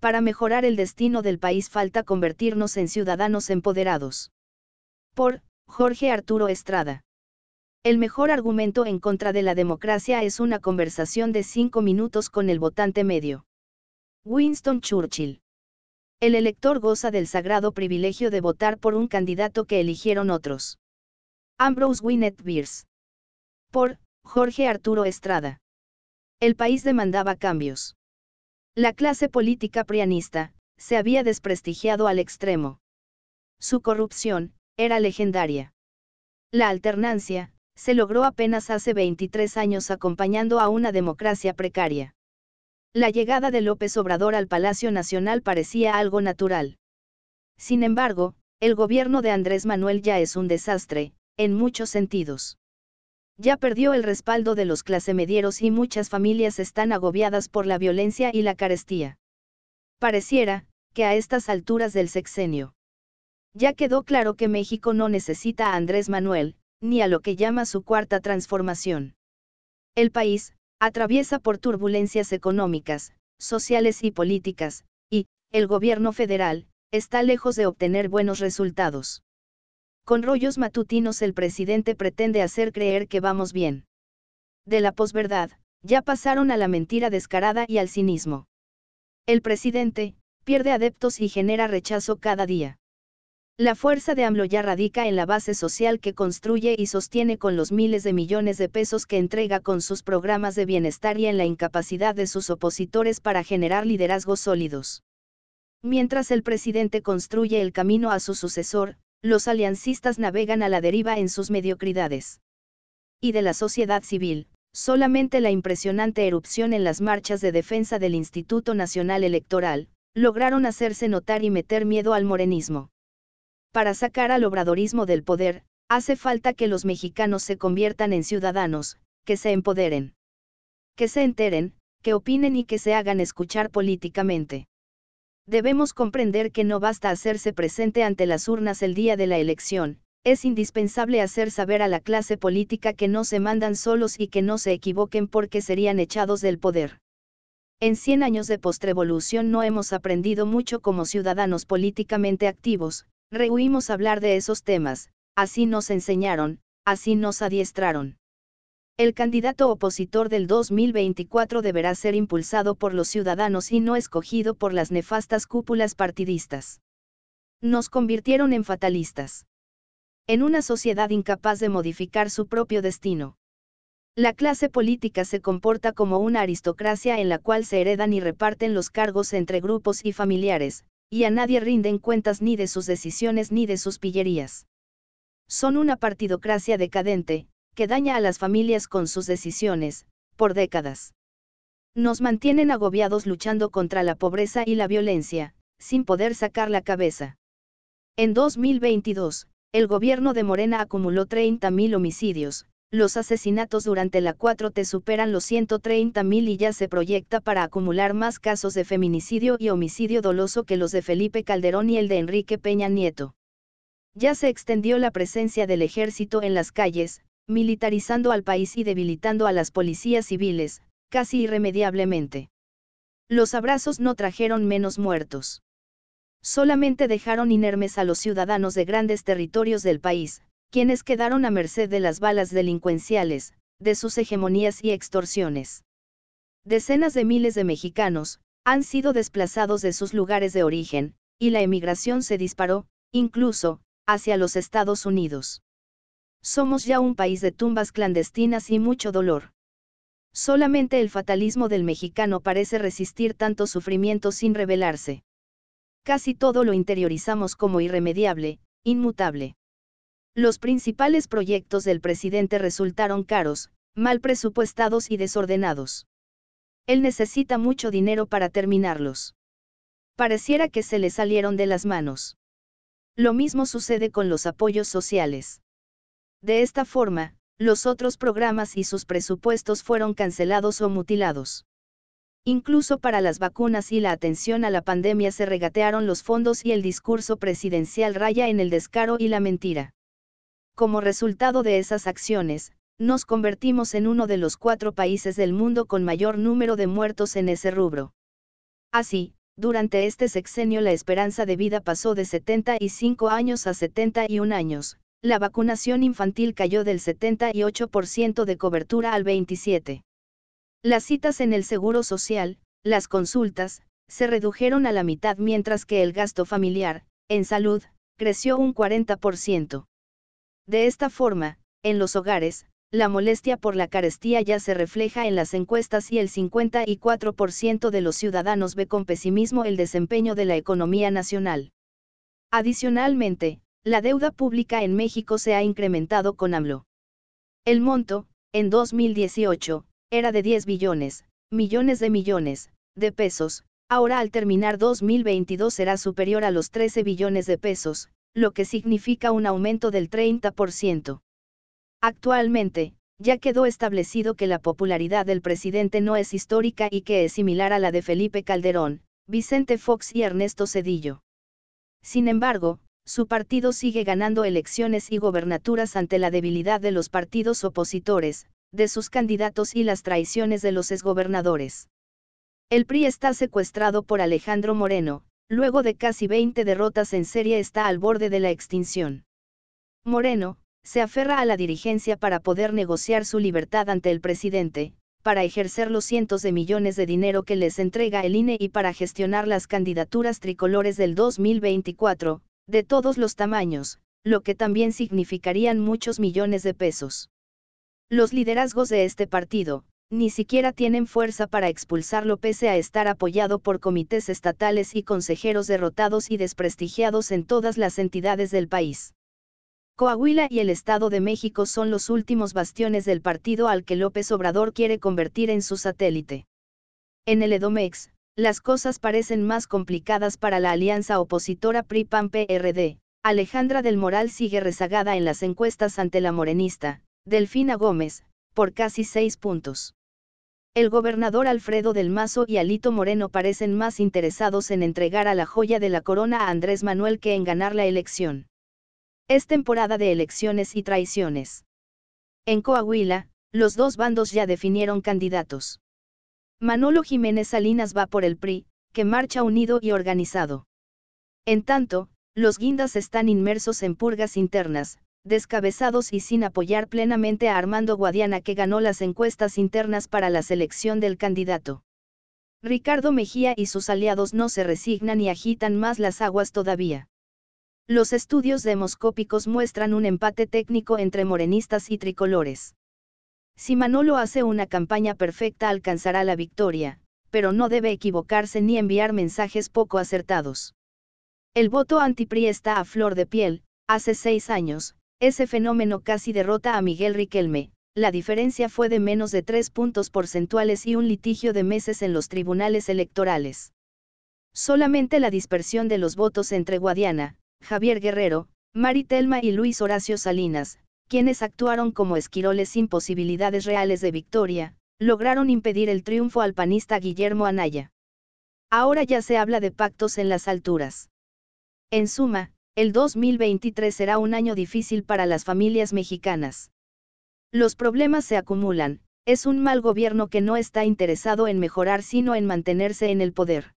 para mejorar el destino del país falta convertirnos en ciudadanos empoderados. Por Jorge Arturo Estrada. El mejor argumento en contra de la democracia es una conversación de cinco minutos con el votante medio. Winston Churchill. El elector goza del sagrado privilegio de votar por un candidato que eligieron otros. Ambrose Winnet Beers. Por Jorge Arturo Estrada. El país demandaba cambios. La clase política prianista se había desprestigiado al extremo. Su corrupción era legendaria. La alternancia se logró apenas hace 23 años acompañando a una democracia precaria. La llegada de López Obrador al Palacio Nacional parecía algo natural. Sin embargo, el gobierno de Andrés Manuel ya es un desastre, en muchos sentidos. Ya perdió el respaldo de los clasemedieros y muchas familias están agobiadas por la violencia y la carestía. Pareciera, que a estas alturas del sexenio. Ya quedó claro que México no necesita a Andrés Manuel, ni a lo que llama su cuarta transformación. El país, atraviesa por turbulencias económicas, sociales y políticas, y, el gobierno federal, está lejos de obtener buenos resultados. Con rollos matutinos el presidente pretende hacer creer que vamos bien. De la posverdad, ya pasaron a la mentira descarada y al cinismo. El presidente, pierde adeptos y genera rechazo cada día. La fuerza de AMLO ya radica en la base social que construye y sostiene con los miles de millones de pesos que entrega con sus programas de bienestar y en la incapacidad de sus opositores para generar liderazgos sólidos. Mientras el presidente construye el camino a su sucesor, los aliancistas navegan a la deriva en sus mediocridades. Y de la sociedad civil, solamente la impresionante erupción en las marchas de defensa del Instituto Nacional Electoral, lograron hacerse notar y meter miedo al morenismo. Para sacar al obradorismo del poder, hace falta que los mexicanos se conviertan en ciudadanos, que se empoderen. Que se enteren, que opinen y que se hagan escuchar políticamente. Debemos comprender que no basta hacerse presente ante las urnas el día de la elección, es indispensable hacer saber a la clase política que no se mandan solos y que no se equivoquen porque serían echados del poder. En 100 años de postrevolución no hemos aprendido mucho como ciudadanos políticamente activos, Rehuimos hablar de esos temas, así nos enseñaron, así nos adiestraron. El candidato opositor del 2024 deberá ser impulsado por los ciudadanos y no escogido por las nefastas cúpulas partidistas. Nos convirtieron en fatalistas. En una sociedad incapaz de modificar su propio destino. La clase política se comporta como una aristocracia en la cual se heredan y reparten los cargos entre grupos y familiares, y a nadie rinden cuentas ni de sus decisiones ni de sus pillerías. Son una partidocracia decadente, que daña a las familias con sus decisiones, por décadas. Nos mantienen agobiados luchando contra la pobreza y la violencia, sin poder sacar la cabeza. En 2022, el gobierno de Morena acumuló 30.000 homicidios, los asesinatos durante la 4T superan los 130.000 y ya se proyecta para acumular más casos de feminicidio y homicidio doloso que los de Felipe Calderón y el de Enrique Peña Nieto. Ya se extendió la presencia del ejército en las calles, militarizando al país y debilitando a las policías civiles, casi irremediablemente. Los abrazos no trajeron menos muertos. Solamente dejaron inermes a los ciudadanos de grandes territorios del país, quienes quedaron a merced de las balas delincuenciales, de sus hegemonías y extorsiones. Decenas de miles de mexicanos, han sido desplazados de sus lugares de origen, y la emigración se disparó, incluso, hacia los Estados Unidos. Somos ya un país de tumbas clandestinas y mucho dolor. Solamente el fatalismo del mexicano parece resistir tanto sufrimiento sin rebelarse. Casi todo lo interiorizamos como irremediable, inmutable. Los principales proyectos del presidente resultaron caros, mal presupuestados y desordenados. Él necesita mucho dinero para terminarlos. Pareciera que se le salieron de las manos. Lo mismo sucede con los apoyos sociales. De esta forma, los otros programas y sus presupuestos fueron cancelados o mutilados. Incluso para las vacunas y la atención a la pandemia se regatearon los fondos y el discurso presidencial raya en el descaro y la mentira. Como resultado de esas acciones, nos convertimos en uno de los cuatro países del mundo con mayor número de muertos en ese rubro. Así, durante este sexenio la esperanza de vida pasó de 75 años a 71 años, la vacunación infantil cayó del 78% de cobertura al 27%. Las citas en el Seguro Social, las consultas, se redujeron a la mitad mientras que el gasto familiar, en salud, creció un 40%. De esta forma, en los hogares, la molestia por la carestía ya se refleja en las encuestas y el 54% de los ciudadanos ve con pesimismo el desempeño de la economía nacional. Adicionalmente, la deuda pública en México se ha incrementado con AMLO. El monto, en 2018, era de 10 billones, millones de millones, de pesos, ahora al terminar 2022 será superior a los 13 billones de pesos, lo que significa un aumento del 30%. Actualmente, ya quedó establecido que la popularidad del presidente no es histórica y que es similar a la de Felipe Calderón, Vicente Fox y Ernesto Cedillo. Sin embargo, su partido sigue ganando elecciones y gobernaturas ante la debilidad de los partidos opositores, de sus candidatos y las traiciones de los exgobernadores. El PRI está secuestrado por Alejandro Moreno, luego de casi 20 derrotas en serie está al borde de la extinción. Moreno, se aferra a la dirigencia para poder negociar su libertad ante el presidente, para ejercer los cientos de millones de dinero que les entrega el INE y para gestionar las candidaturas tricolores del 2024, de todos los tamaños, lo que también significarían muchos millones de pesos. Los liderazgos de este partido, ni siquiera tienen fuerza para expulsarlo pese a estar apoyado por comités estatales y consejeros derrotados y desprestigiados en todas las entidades del país. Coahuila y el Estado de México son los últimos bastiones del partido al que López Obrador quiere convertir en su satélite. En el Edomex, las cosas parecen más complicadas para la alianza opositora PRI-PAN-PRD. Alejandra del Moral sigue rezagada en las encuestas ante la morenista, Delfina Gómez, por casi seis puntos. El gobernador Alfredo del Mazo y Alito Moreno parecen más interesados en entregar a la joya de la corona a Andrés Manuel que en ganar la elección. Es temporada de elecciones y traiciones. En Coahuila, los dos bandos ya definieron candidatos. Manolo Jiménez Salinas va por el PRI, que marcha unido y organizado. En tanto, los guindas están inmersos en purgas internas, descabezados y sin apoyar plenamente a Armando Guadiana que ganó las encuestas internas para la selección del candidato. Ricardo Mejía y sus aliados no se resignan y agitan más las aguas todavía. Los estudios demoscópicos muestran un empate técnico entre morenistas y tricolores. Si Manolo hace una campaña perfecta alcanzará la victoria, pero no debe equivocarse ni enviar mensajes poco acertados. El voto antipri está a flor de piel, hace seis años, ese fenómeno casi derrota a Miguel Riquelme, la diferencia fue de menos de tres puntos porcentuales y un litigio de meses en los tribunales electorales. Solamente la dispersión de los votos entre Guadiana, Javier Guerrero, Mari Telma y Luis Horacio Salinas, quienes actuaron como esquiroles sin posibilidades reales de victoria, lograron impedir el triunfo al panista Guillermo Anaya. Ahora ya se habla de pactos en las alturas. En suma, el 2023 será un año difícil para las familias mexicanas. Los problemas se acumulan, es un mal gobierno que no está interesado en mejorar sino en mantenerse en el poder.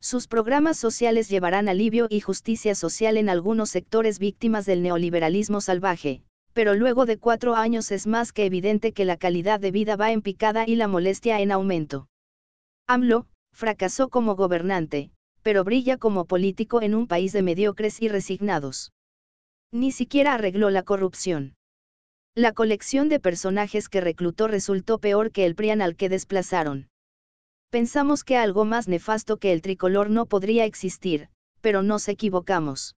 Sus programas sociales llevarán alivio y justicia social en algunos sectores víctimas del neoliberalismo salvaje, pero luego de cuatro años es más que evidente que la calidad de vida va en picada y la molestia en aumento. AMLO, fracasó como gobernante, pero brilla como político en un país de mediocres y resignados. Ni siquiera arregló la corrupción. La colección de personajes que reclutó resultó peor que el PRIAN al que desplazaron. Pensamos que algo más nefasto que el tricolor no podría existir, pero nos equivocamos.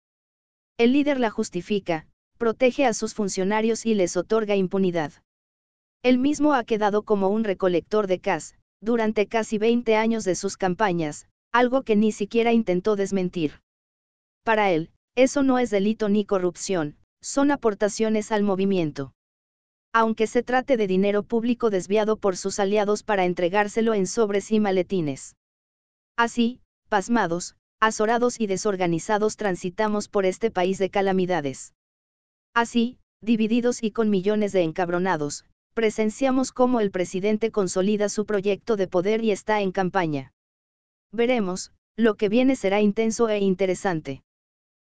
El líder la justifica, protege a sus funcionarios y les otorga impunidad. Él mismo ha quedado como un recolector de CAS, durante casi 20 años de sus campañas, algo que ni siquiera intentó desmentir. Para él, eso no es delito ni corrupción, son aportaciones al movimiento. Aunque se trate de dinero público desviado por sus aliados para entregárselo en sobres y maletines. Así, pasmados, azorados y desorganizados transitamos por este país de calamidades. Así, divididos y con millones de encabronados, presenciamos cómo el presidente consolida su proyecto de poder y está en campaña. Veremos, Lo que viene será intenso e interesante.